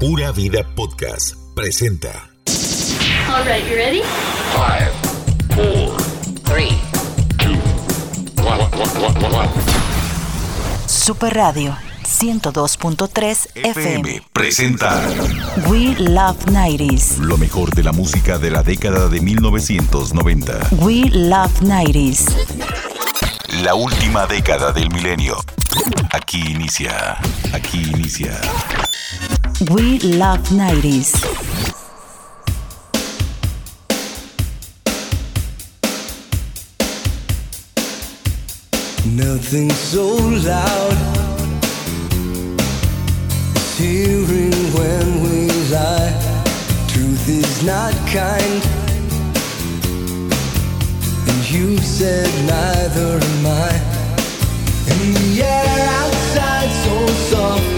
Pura Vida Podcast presenta. All right, you ready? Five, four, three, two, one, one, one, one. Super Radio 102.3 FM. presenta We Love 90s. lo mejor de la música de la década de 1990. We Love 90s. La última década del milenio. Aquí inicia. Aquí inicia. We Love 90s. Nothing so loud as hearing when we lie. Truth is not kind, and you said neither am I. And the air outside so soft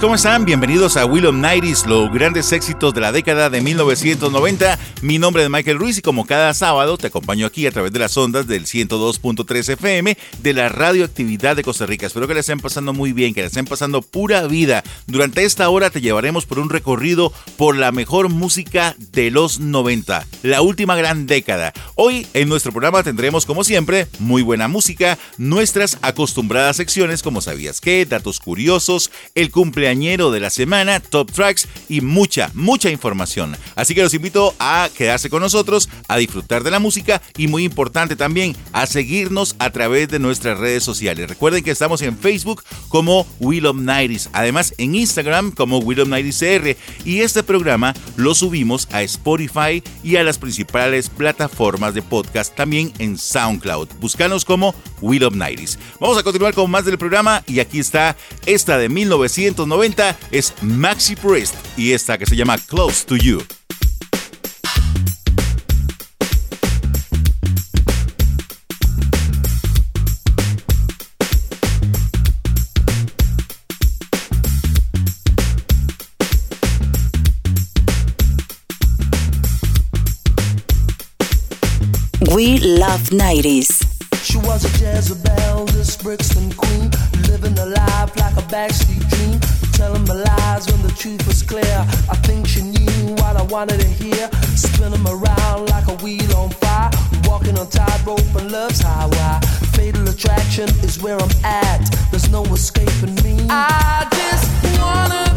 ¿cómo están? Bienvenidos a Will of Nighties, los grandes éxitos de la década de 1990. Mi nombre es Michael Ruiz y como cada sábado te acompaño aquí a través de las ondas del 102.3 FM de la radioactividad de Costa Rica. Espero que la estén pasando muy bien, que la estén pasando pura vida. Durante esta hora te llevaremos por un recorrido por la mejor música de los 90, la última gran década. Hoy en nuestro programa tendremos, como siempre, muy buena música, nuestras acostumbradas secciones como sabías qué, datos curiosos, el cumpleañero de la semana, top tracks y mucha, mucha información. Así que los invito a quedarse con nosotros, a disfrutar de la música y muy importante también a seguirnos a través de nuestras redes sociales. Recuerden que estamos en Facebook como Will of Nighties, además en Instagram como Will of Nighties CR y este programa lo subimos a Spotify y a las principales plataformas de podcast también en SoundCloud. Búscanos como Will of Nighties. Vamos a continuar con más del programa y aquí está esta de 1990 es Maxi Priest y esta que se llama Close to You. We love 90s. She was a Jezebel, this Brixton queen, living a life like a backstreet dream telling my lies when the truth was clear. I think she knew what I wanted to hear. Spinning around like a wheel on fire. Walking on tightrope and love's highway. Fatal attraction is where I'm at. There's no escaping me. I just wanna.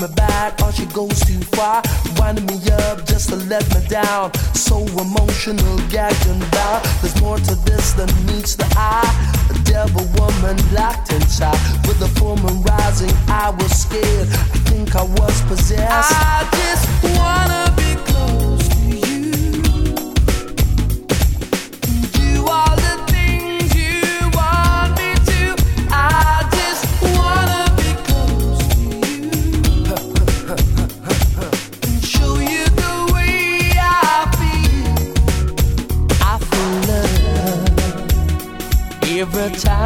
my back, or she goes too far, winding me up just to let me down. So emotional, gagging down. There's more to this than meets the eye. A devil woman locked inside, with a full moon rising, I was scared. I think I was possessed. I just wanna be.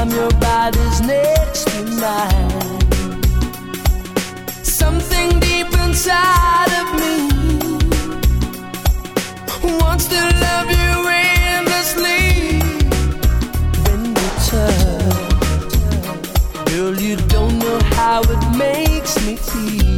time your body's next to mine. Something deep inside of me wants to love you endlessly. When we touch, girl, you don't know how it makes me feel.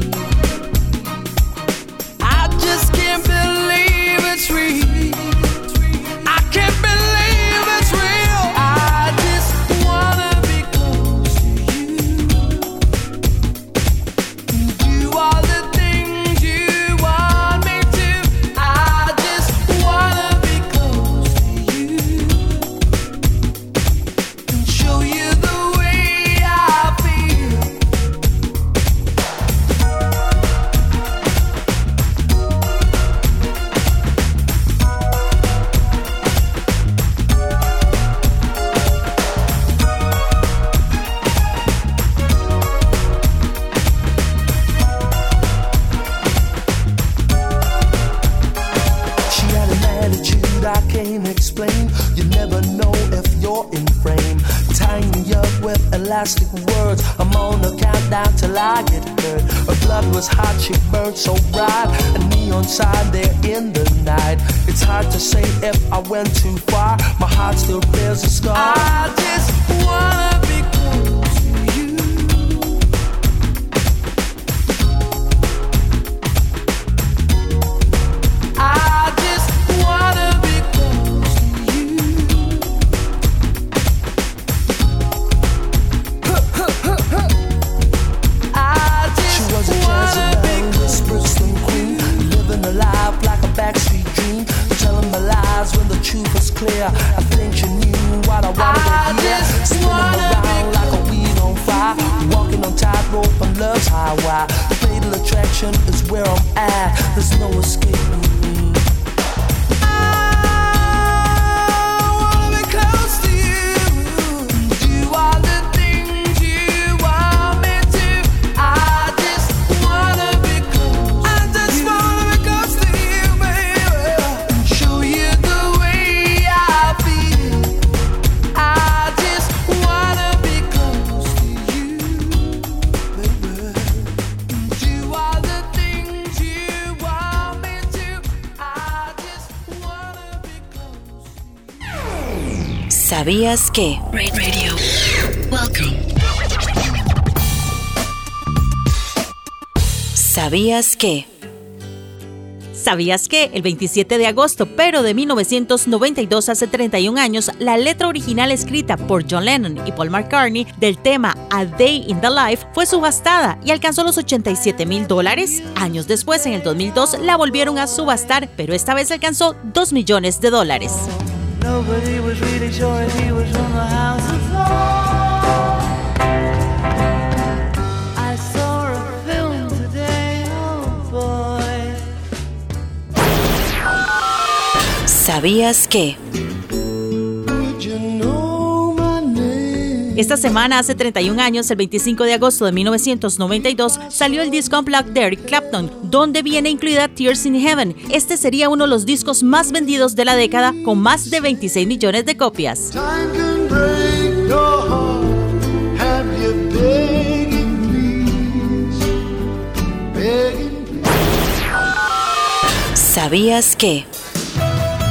¿Sabías que? Radio. Welcome. ¿Sabías que? ¿Sabías que el 27 de agosto, pero de 1992, hace 31 años, la letra original escrita por John Lennon y Paul McCartney del tema A Day in the Life fue subastada y alcanzó los 87 mil dólares? Años después, en el 2002, la volvieron a subastar, pero esta vez alcanzó 2 millones de dólares. Nobody was really sure if he was from the house of law. I saw a film today, oh boy. ¿Sabías que? Esta semana, hace 31 años, el 25 de agosto de 1992, salió el disco Unplugged de Eric Clapton, donde viene incluida Tears in Heaven. Este sería uno de los discos más vendidos de la década, con más de 26 millones de copias. ¿Sabías que?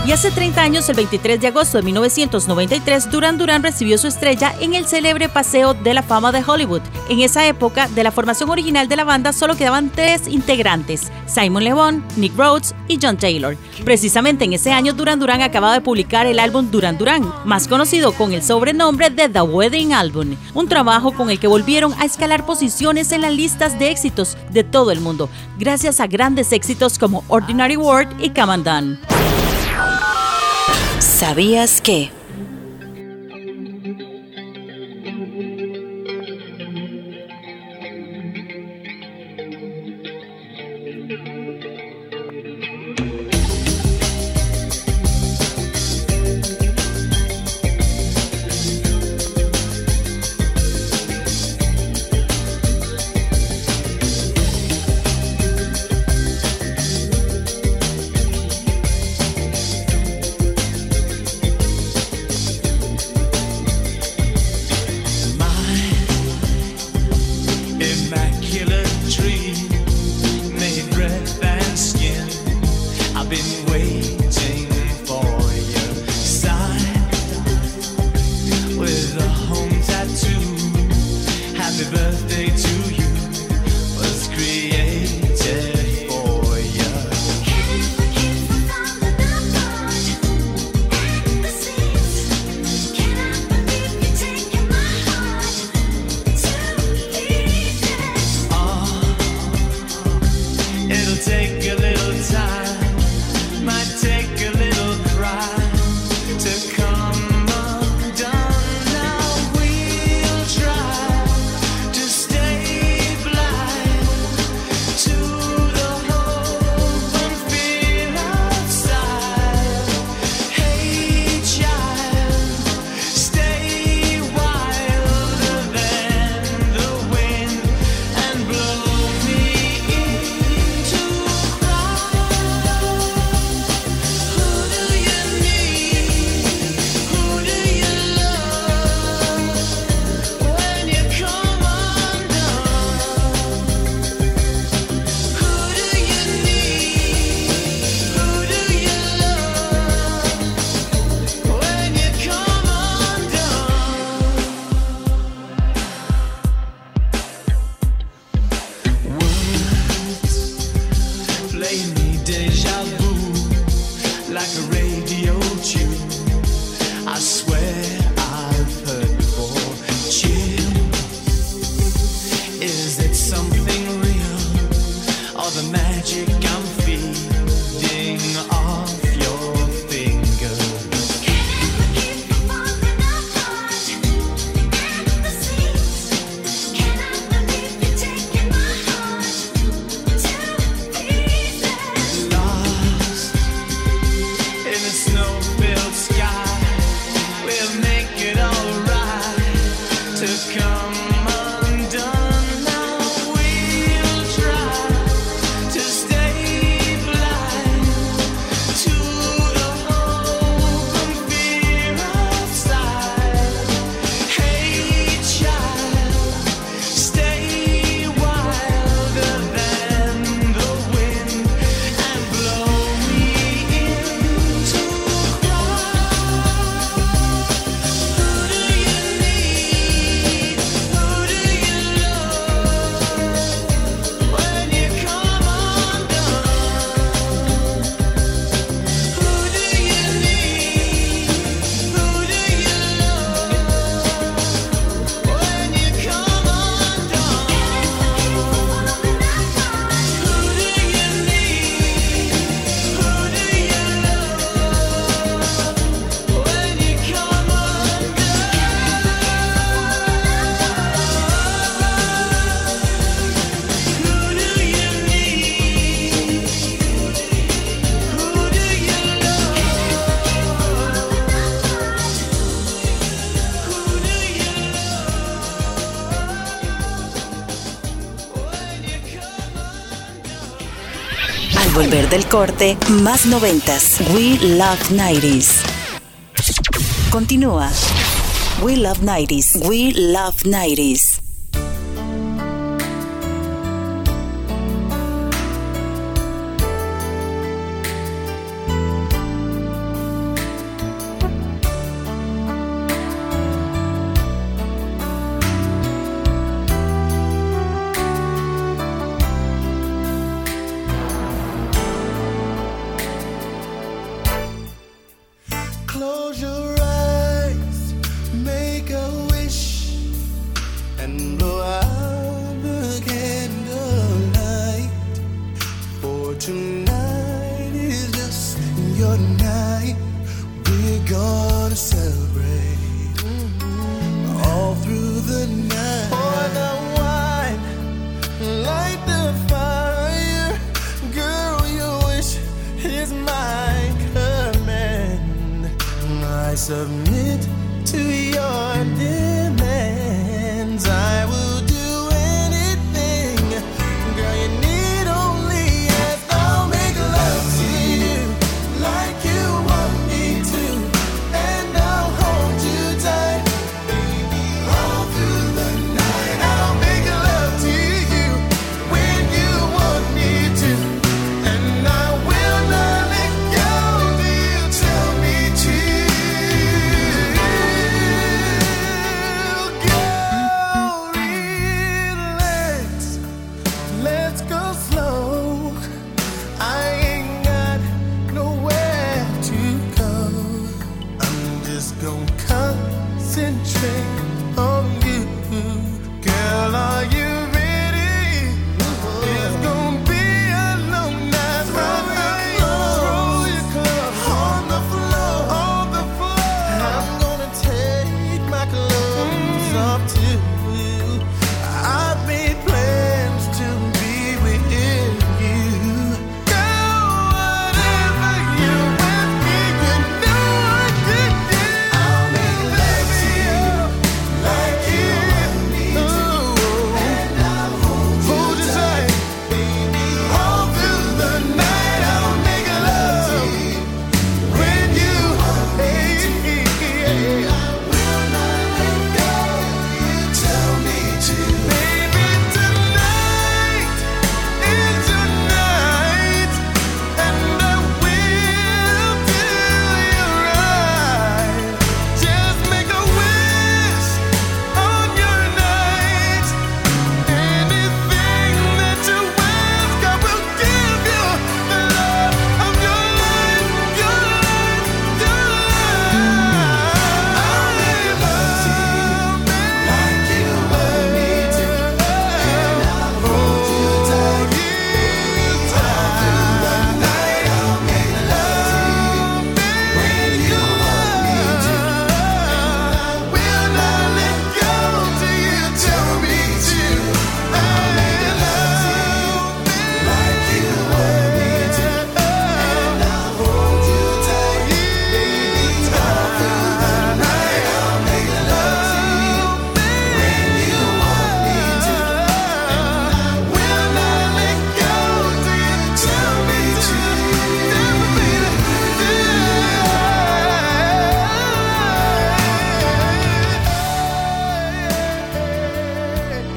Y hace 30 años, el 23 de agosto de 1993, Duran Duran recibió su estrella en el célebre Paseo de la Fama de Hollywood. En esa época, de la formación original de la banda solo quedaban tres integrantes, Simon Le Bon, Nick Rhodes y John Taylor. Precisamente en ese año, Duran Duran acababa de publicar el álbum Duran Duran, más conocido con el sobrenombre de The Wedding Album, un trabajo con el que volvieron a escalar posiciones en las listas de éxitos de todo el mundo, gracias a grandes éxitos como Ordinary World y Come. ¿Sabías que? Del corte, más noventas. We Love 90s. Continúa. We Love 90s. We Love 90s.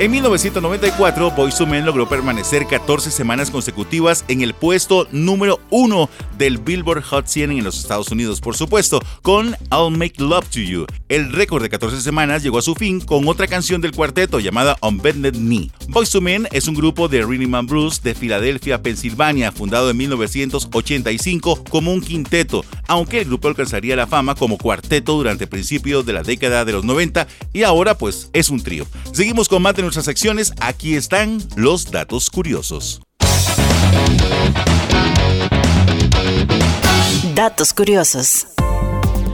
En 1994, Boyz II Men logró permanecer 14 semanas consecutivas en el puesto número uno del Billboard Hot 100 en los Estados Unidos, por supuesto, con I'll Make Love to You. El récord de 14 semanas llegó a su fin con otra canción del cuarteto llamada On Bended Knee. Boyz II Men es un grupo de rhythm and blues de Filadelfia, Pensilvania, fundado en 1985 como un quinteto, aunque el grupo alcanzaría la fama como cuarteto durante principios de la década de los 90 y ahora pues es un trío. Seguimos con más de nuestras secciones, aquí están los datos curiosos. Datos curiosos.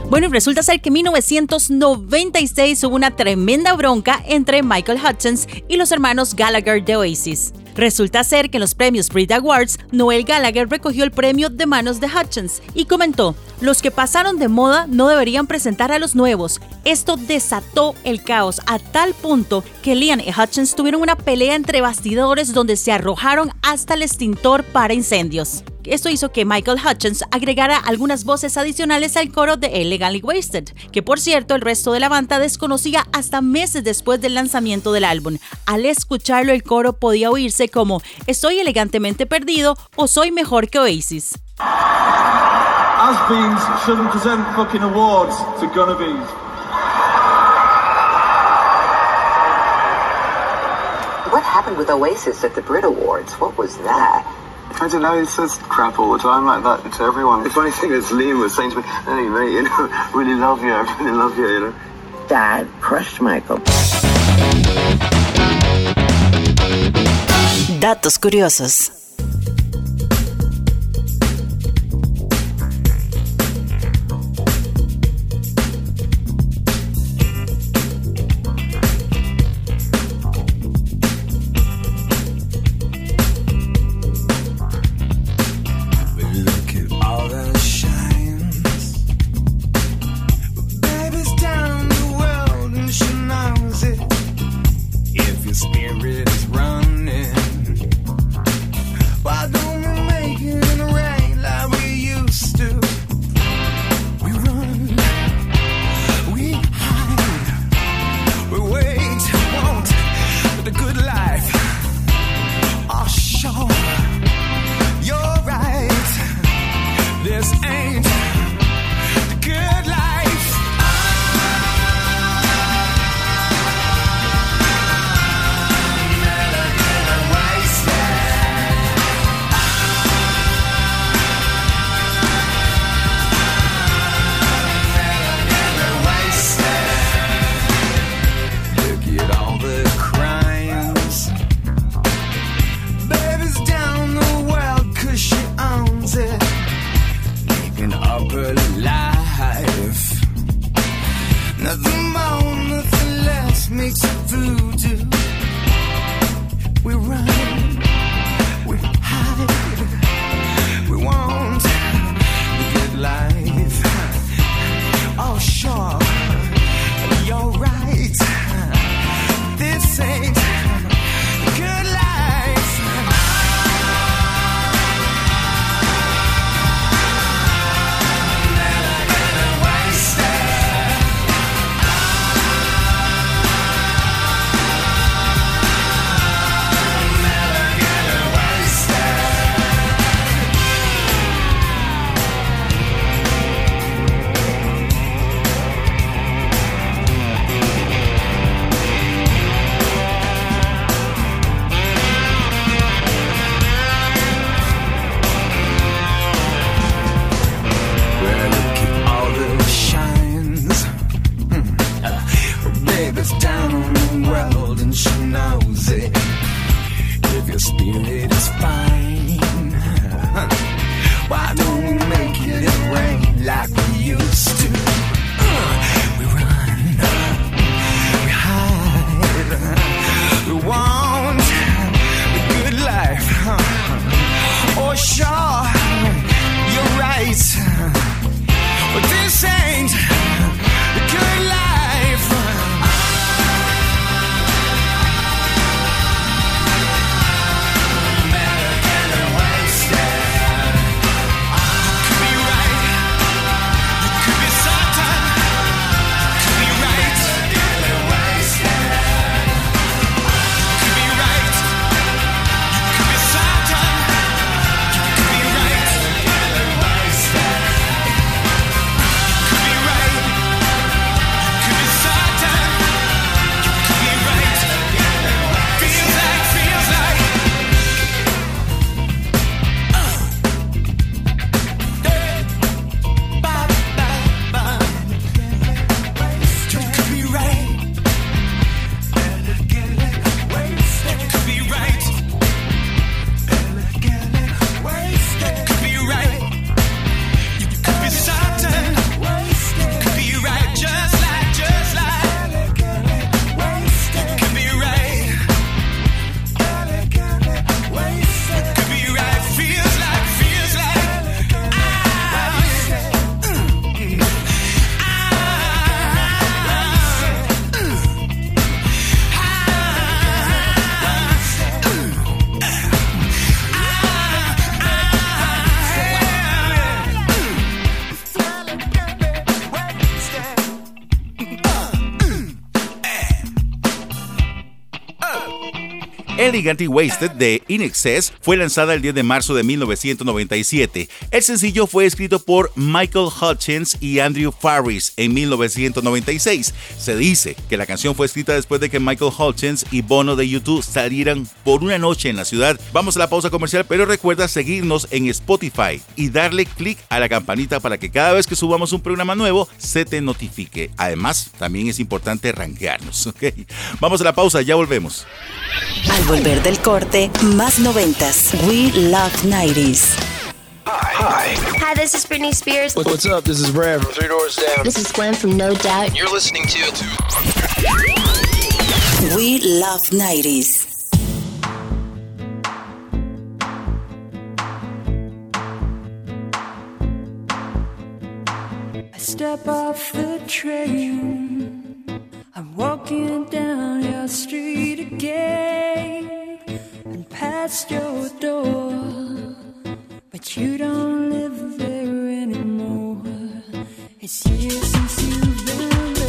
Bueno, y resulta ser que en 1996 hubo una tremenda bronca entre Michael Hutchins y los hermanos Gallagher de Oasis. Resulta ser que en los premios Brit Awards, Noel Gallagher recogió el premio de manos de Hutchins y comentó, los que pasaron de moda no deberían presentar a los nuevos. Esto desató el caos a tal punto que Liam y Hutchins tuvieron una pelea entre bastidores donde se arrojaron hasta el extintor para incendios. Esto hizo que Michael Hutchins agregara algunas voces adicionales al coro de Illegally Wasted, que por cierto el resto de la banda desconocía hasta meses después del lanzamiento del álbum. Al escucharlo el coro podía oírse como Estoy elegantemente perdido o Soy mejor que Oasis. Has-beens shouldn't present fucking awards to Gunnabees. What happened with Oasis at the Brit Awards? What was that? I don't know, he says crap all the time like that to everyone. The funny thing is Liam was saying to me, hey mate, you know, really love you, I really love you, you know. Dad crushed Michael. Datos curiosos. Elegantly Wasted de In Excess fue lanzada el 10 de marzo de 1997. El sencillo fue escrito por Michael Hutchins y Andrew Farris en 1996. Se dice que la canción fue escrita después de que Michael Hutchins y Bono de YouTube salieran por una noche en la ciudad. Vamos a la pausa comercial, pero recuerda seguirnos en Spotify y darle clic a la campanita para que cada vez que subamos un programa nuevo se te notifique. Además, también es importante rankearnos, ¿ok? Vamos a la pausa, ya volvemos. Volver del corte, más noventas. We Love 90s. Hi, this is Britney Spears. What's up? This is Brad from Three Doors Down. This is Gwen from No Doubt. You're listening to We Love 90s. I step off the train. I'm walking down your street again and past your door. But you don't live there anymore. It's years since you've been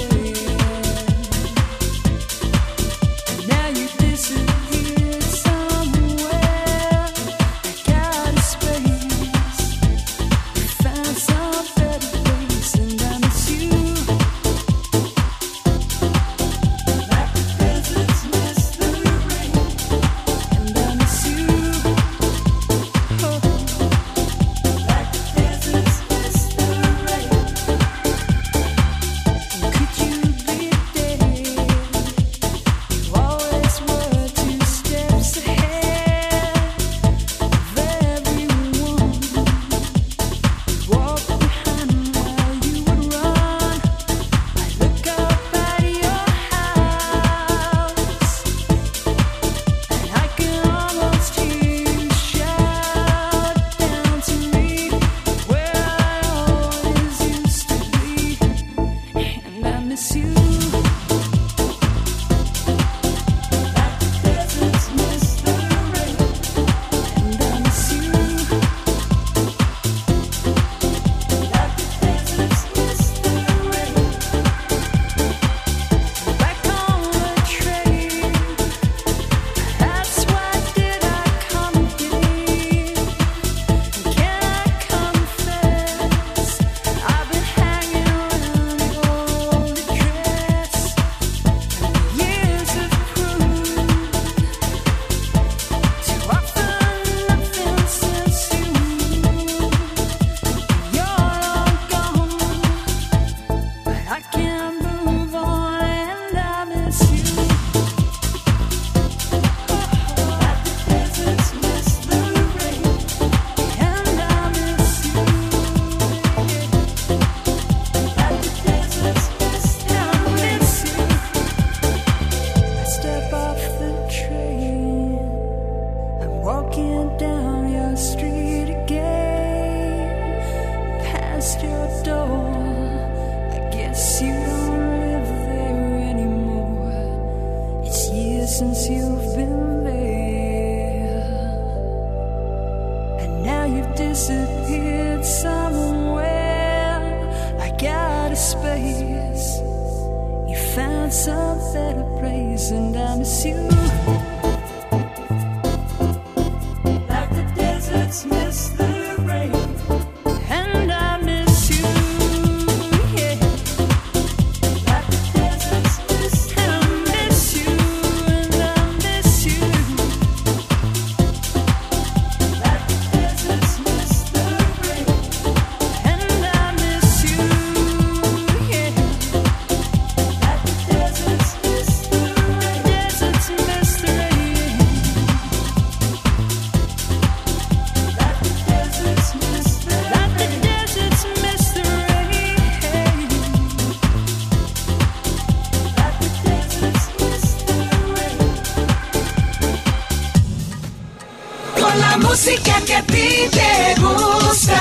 que a ti te gusta.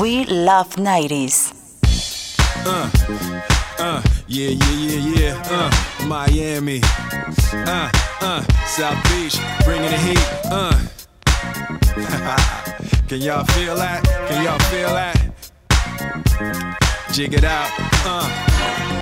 We Love 90s. Uh, uh, yeah, yeah, yeah, yeah. Uh, Miami. Uh, uh, South Beach, bringing the heat. Uh. Can y'all feel that? Can y'all feel that? Jig it out. Uh.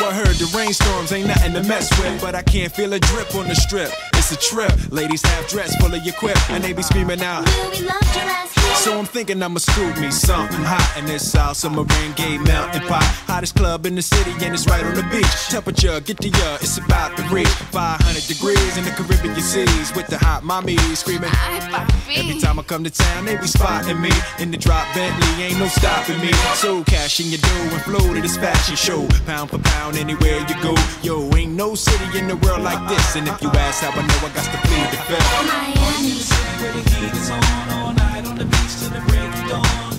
I heard the rainstorms ain't nothing to mess with, but I can't feel a drip on the strip. It's a trip. Ladies have dress full of your quip, and they be screaming out. Will we love your ass here? So I'm thinking I'ma scoop me something hot in this South Submarine Gay melting pot. Hottest club in the city, and it's right on the beach. Temperature, get the ya, it's about to reach 500 degrees in the Caribbean seas with the hot mommy screaming. Every time I come to town, they be spotting me in the drop Bentley, ain't no stopping me. So cash in your dough and flow to this fashion show, pound for pound anywhere you go. Yo, ain't no city in the world like this, and if you ask how I know, I got to plead the fifth. Miami. Where the heat is on all night on the beach till the break of dawn.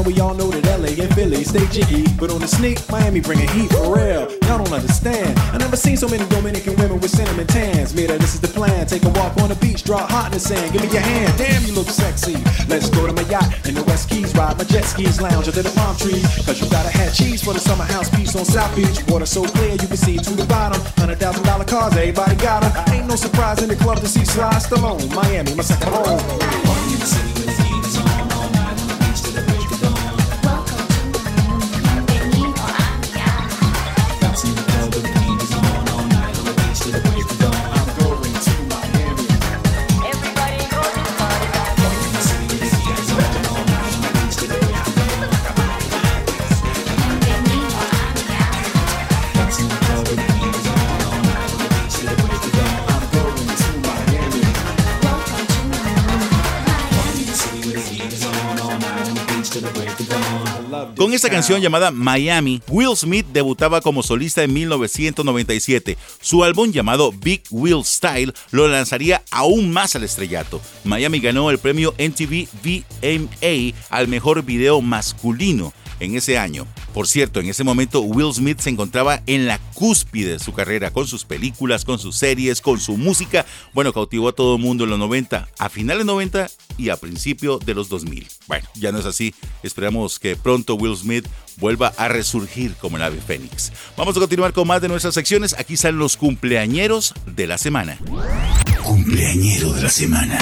And we all know that LA and Philly stay jiggy, but on the sneak, Miami bringing heat for real. Y'all don't understand. I never seen so many Dominican women with cinnamon tans. Mira, this is the plan. Take a walk on the beach, draw hot in the sand. Give me your hand, damn, you look sexy. Let's go to my yacht in the West Keys, ride my jet skis, lounge under the palm trees. Cause you gotta have cheese for the summer house piece on South Beach. Water so clear you can see to the bottom. Hundred thousand dollar cars, everybody got got 'em. Ain't no surprise in the club to see Sly Stallone. Miami, my second home. Con esta canción llamada Miami, Will Smith debutaba como solista en 1997. Su álbum llamado Big Will Style lo lanzaría aún más al estrellato. Miami ganó el premio MTV VMA al mejor video masculino en ese año. Por cierto, en ese momento Will Smith se encontraba en la cúspide de su carrera con sus películas, con sus series, con su música. Bueno, cautivó a todo el mundo en los 90, a finales 90 y a principio de los 2000. Bueno, ya no es así. Esperamos que pronto Will Smith vuelva a resurgir como el ave fénix. Vamos a continuar con más de nuestras secciones. Aquí están los cumpleañeros de la semana. Cumpleañero de la semana.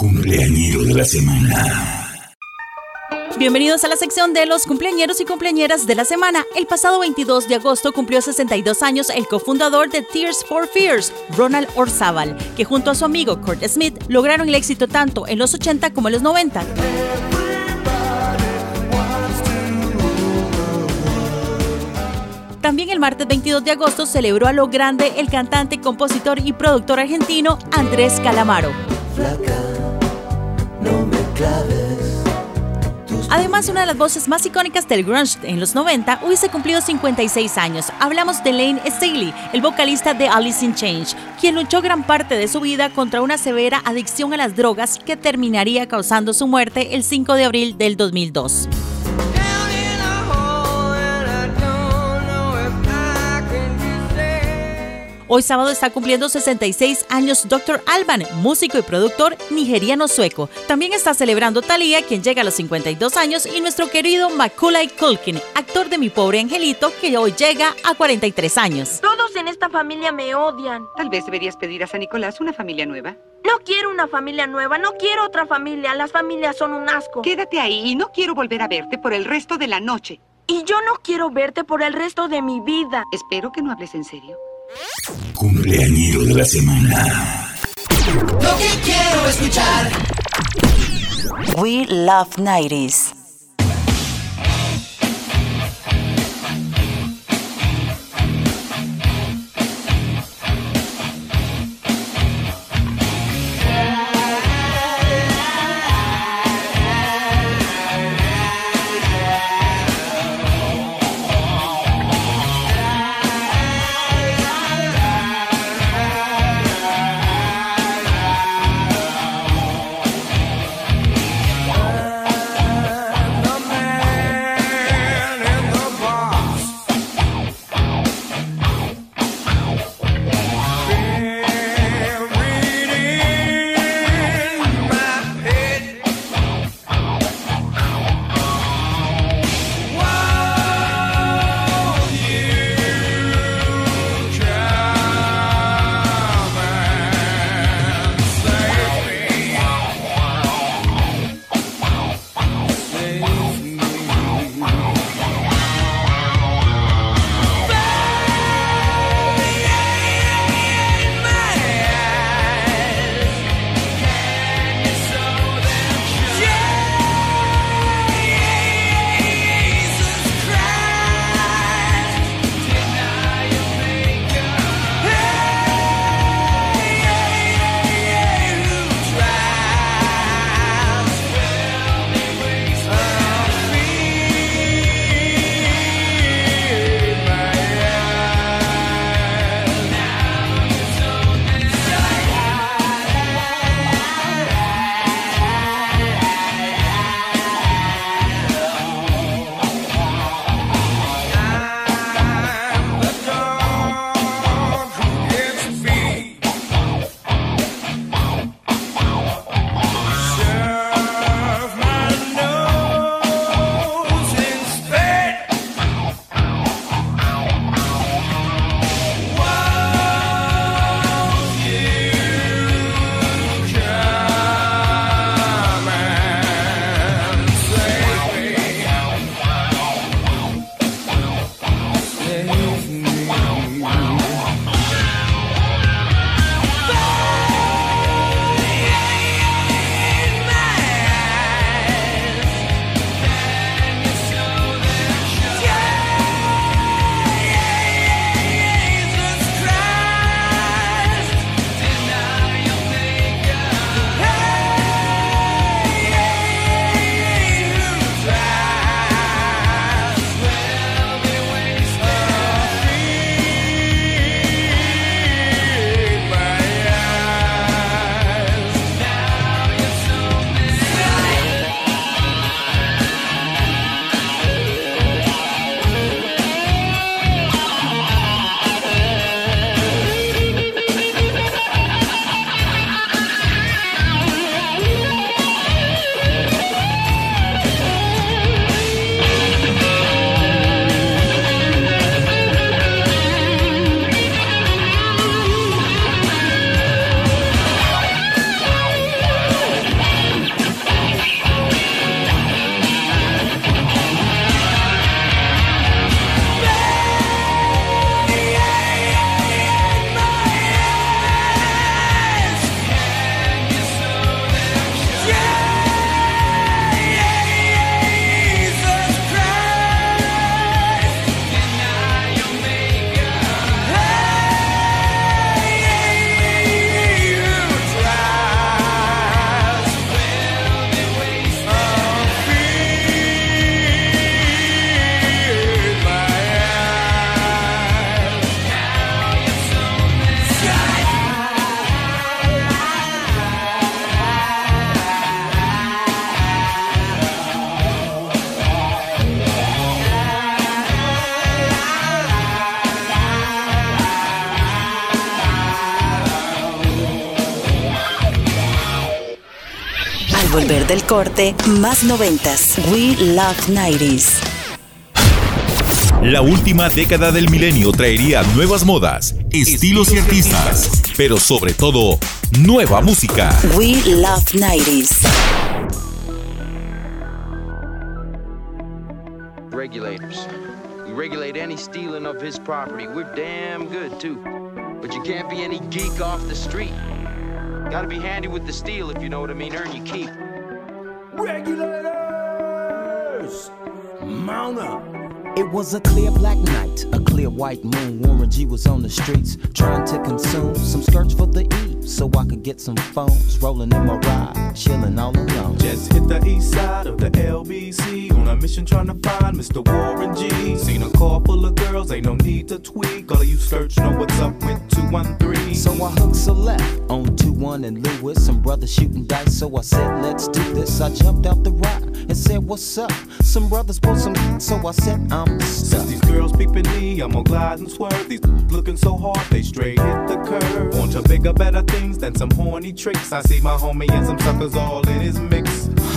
Cumpleañero de la semana. Bienvenidos a la sección de los cumpleañeros y cumpleañeras de la semana. El pasado 22 de agosto cumplió 62 años el cofundador de Tears for Fears, Ronald Orzábal, que junto a su amigo Kurt Smith lograron el éxito tanto en los 80 como en los 90. También el martes 22 de agosto celebró a lo grande el cantante, compositor y productor argentino Andrés Calamaro. Flaca, Además, una de las voces más icónicas del grunge en los 90 hubiese cumplido 56 años. Hablamos de Lane Staley, el vocalista de Alice in Change, quien luchó gran parte de su vida contra una severa adicción a las drogas que terminaría causando su muerte el 5 de abril del 2002. Hoy sábado está cumpliendo 66 años Dr. Alban, músico y productor nigeriano sueco. También está celebrando Thalía, quien llega a los 52 años, y nuestro querido Macaulay Culkin, actor de Mi Pobre Angelito, que hoy llega a 43 años. Todos en esta familia me odian. Tal vez deberías pedir a San Nicolás una familia nueva. No quiero una familia nueva, no quiero otra familia. Las familias son un asco. Quédate ahí y no quiero volver a verte por el resto de la noche. Y yo no quiero verte por el resto de mi vida. Espero que no hables en serio. Cumpleañero de la semana. Lo que quiero escuchar. We Love 90s. Del corte, más noventas. We Love 90s. La última década del milenio traería nuevas modas, estilos y artistas, pero sobre todo, nueva música. We Love 90s. Regulators. We regulate any stealing of his property. We're damn good, too. But you can't be any geek off the street. Gotta be handy with the steel, if you know what I mean. Earn your keep. Regulators! Mount up. It was a clear black night, a clear white moon. Warren G was on the streets trying to consume some skirts for the E so I could get some phones. Rolling in my ride, chilling all alone. Just hit the east side of the LBC on a mission trying to find Mr. Warren G. Seen a car full of girls, ain't no need to tweak. All of you skirts know what's up with 213. So I hooked a left on 2 1 and Lewis. Some brothers shooting dice, so I said, let's do this. I jumped out the ride and said, what's up? Some brothers pulled some, so I said, I'm Since these girls peeping me, I'm gonna glide and swerve. These looking so hard, they straight hit the curve. Want to bigger, better things than some horny tricks. I see my homie and some cause all it is. is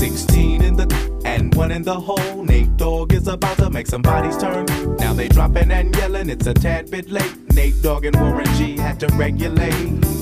Nate. 16 in the and one in the hole. Nate Dogg is about to make some bodies turn. Now they dropping and yelling, it's a tad bit late. Nate Dogg and Warren G had to regulate.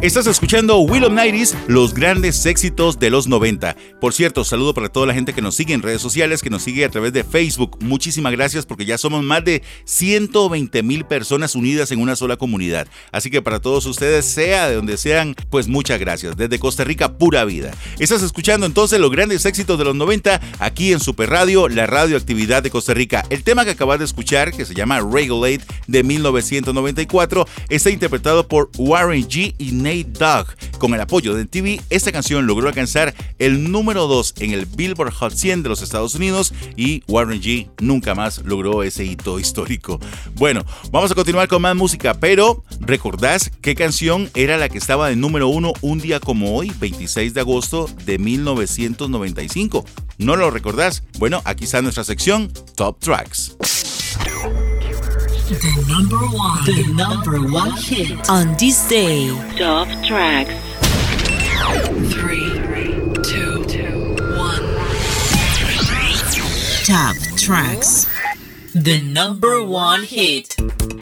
Estás escuchando Will of Nighties, los grandes éxitos de los 90. Por cierto, saludo para toda la gente que nos sigue en redes sociales, que nos sigue a través de Facebook. Muchísimas gracias porque ya somos más de 120 mil personas unidas en una sola comunidad. Así que para todos ustedes, sea de donde sean, pues muchas gracias. Desde Costa Rica, pura vida. Estás escuchando entonces los grandes éxitos de los 90 aquí en Super Radio, la radioactividad de Costa Rica. El tema que acabas de escuchar, que se llama Regulate de 1994, está interpretado por Warren G y Nate. Con el apoyo de TV, esta canción logró alcanzar el número 2 en el Billboard Hot 100 de los Estados Unidos y Warren G nunca más logró ese hito histórico. Bueno, vamos a continuar con más música, pero ¿recordás qué canción era la que estaba de número 1 un día como hoy, 26 de agosto de 1995? ¿No lo recordás? Bueno, aquí está nuestra sección Top Tracks. The number one. The number one hit on this day. Top tracks. Three, two, one. Top tracks. The number one hit.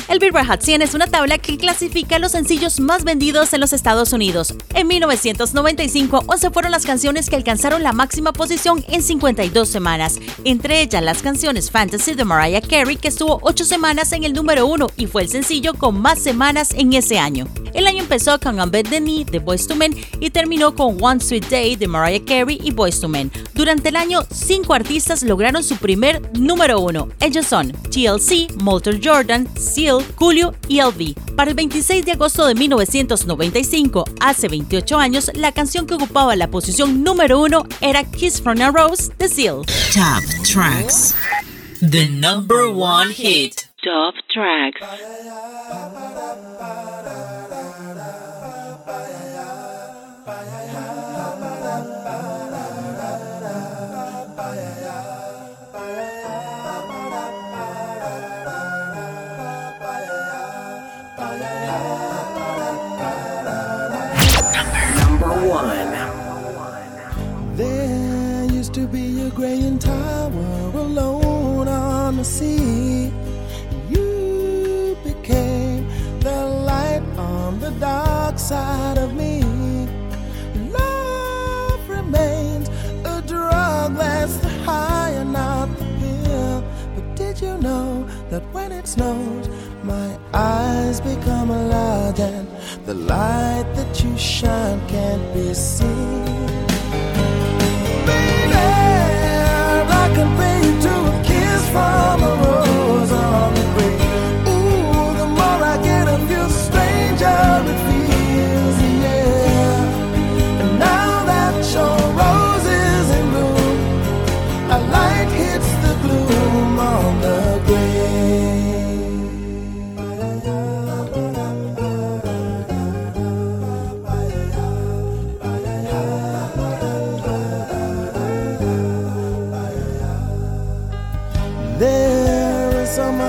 El Billboard Hot 100 es una tabla que clasifica los sencillos más vendidos en los Estados Unidos. En 1995, 11 fueron las canciones que alcanzaron la máxima posición en 52 semanas, entre ellas las canciones Fantasy de Mariah Carey, que estuvo 8 semanas en el número 1 y fue el sencillo con más semanas en ese año. El año empezó con On Bed the Knee de Boyz II Men y terminó con One Sweet Day de Mariah Carey y Boyz II Men. Durante el año, cinco artistas lograron su primer número 1. Ellos son TLC, Molter Jordan, Seal, Julio y LV. Para el 26 de agosto de 1995, hace 28 años, la canción que ocupaba la posición número uno era Kiss from a Rose de Seal. Top Tracks. The number one hit. Top Tracks. The. You became the light on the dark side of me. Love remains a drug that's the high and not the pill. But did you know that when it snows, my eyes become large and the light that you shine can't be seen? Baby, I can pay you to a kiss from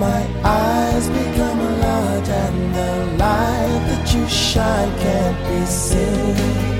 my eyes become large and the light that you shine can't be seen?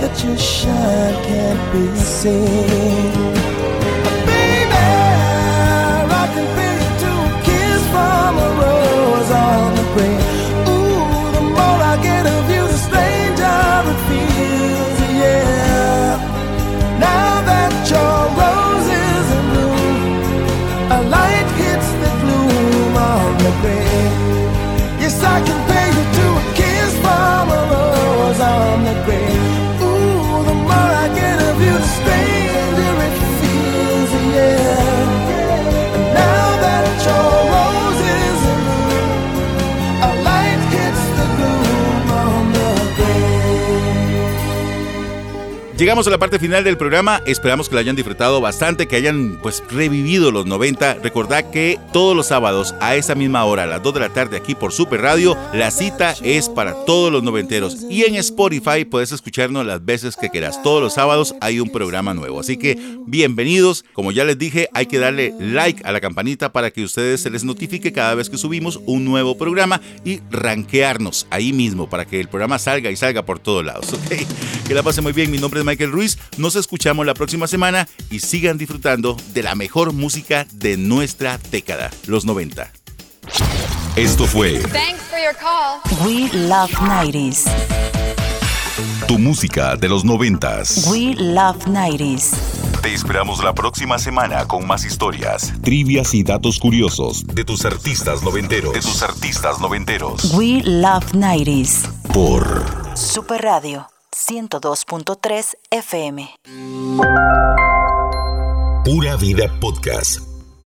that your shine can't be seen? Baby, I can feel you to a kiss from a rose on the grave. Ooh, the more I get of you, the stranger it feels, Llegamos a la parte final del programa, esperamos que lo hayan disfrutado bastante, que hayan pues revivido los 90. Recordad que todos los sábados a esa misma hora, a las 2 de la tarde aquí por Super Radio, la cita es para todos los noventeros. Y en Spotify puedes escucharnos las veces que quieras. Todos los sábados hay un programa nuevo. Así que bienvenidos. Como ya les dije, hay que darle like a la campanita para que ustedes se les notifique cada vez que subimos un nuevo programa y rankearnos ahí mismo para que el programa salga y salga por todos lados. ¿ok? Que la pasen muy bien. Mi nombre es Michael Ruiz, nos escuchamos la próxima semana y sigan disfrutando de la mejor música de nuestra década, los 90. Esto fue Thanks for your call. We Love 90s. tu música de los noventas. We Love 90s. Te esperamos la próxima semana con más historias, trivias y datos curiosos de tus artistas noventeros. De tus artistas noventeros. We Love 90s. Por Super Radio 102.3 FM. Pura Vida Podcast.